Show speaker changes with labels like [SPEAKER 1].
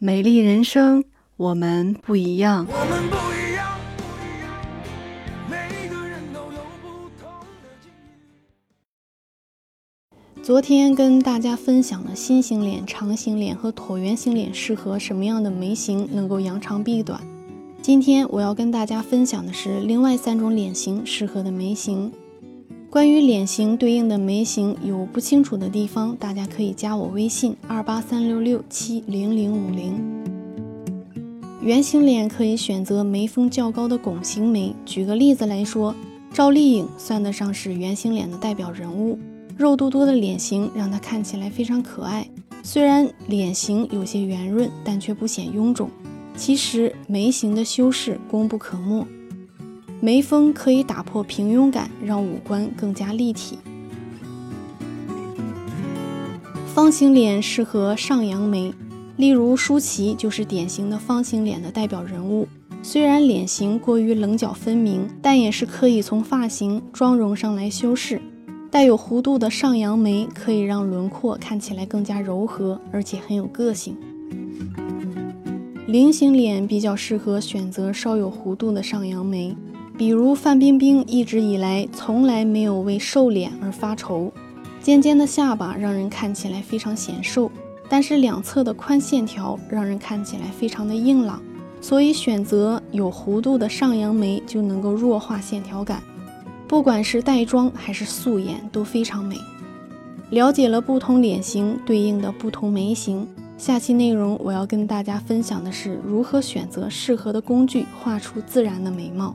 [SPEAKER 1] 美丽人生，我们不一样。
[SPEAKER 2] 我们不一样，不一样，每个人都有不同的境遇。
[SPEAKER 3] 昨天跟大家分享了心形脸、长形脸和椭圆形脸适合什么样的眉形，能够扬长避短。今天我要跟大家分享的是另外三种脸型适合的眉形。关于脸型对应的眉形有不清楚的地方，大家可以加我微信二八三六六七零零五零。圆形脸可以选择眉峰较高的拱形眉。举个例子来说，赵丽颖算得上是圆形脸的代表人物，肉嘟嘟的脸型让她看起来非常可爱。虽然脸型有些圆润，但却不显臃肿。其实眉形的修饰功不可没。眉峰可以打破平庸感，让五官更加立体。方形脸适合上扬眉，例如舒淇就是典型的方形脸的代表人物。虽然脸型过于棱角分明，但也是可以从发型、妆容上来修饰。带有弧度的上扬眉可以让轮廓看起来更加柔和，而且很有个性。菱形脸比较适合选择稍有弧度的上扬眉。比如范冰冰一直以来从来没有为瘦脸而发愁，尖尖的下巴让人看起来非常显瘦，但是两侧的宽线条让人看起来非常的硬朗，所以选择有弧度的上扬眉就能够弱化线条感，不管是带妆还是素颜都非常美。了解了不同脸型对应的不同眉形，下期内容我要跟大家分享的是如何选择适合的工具画出自然的眉毛。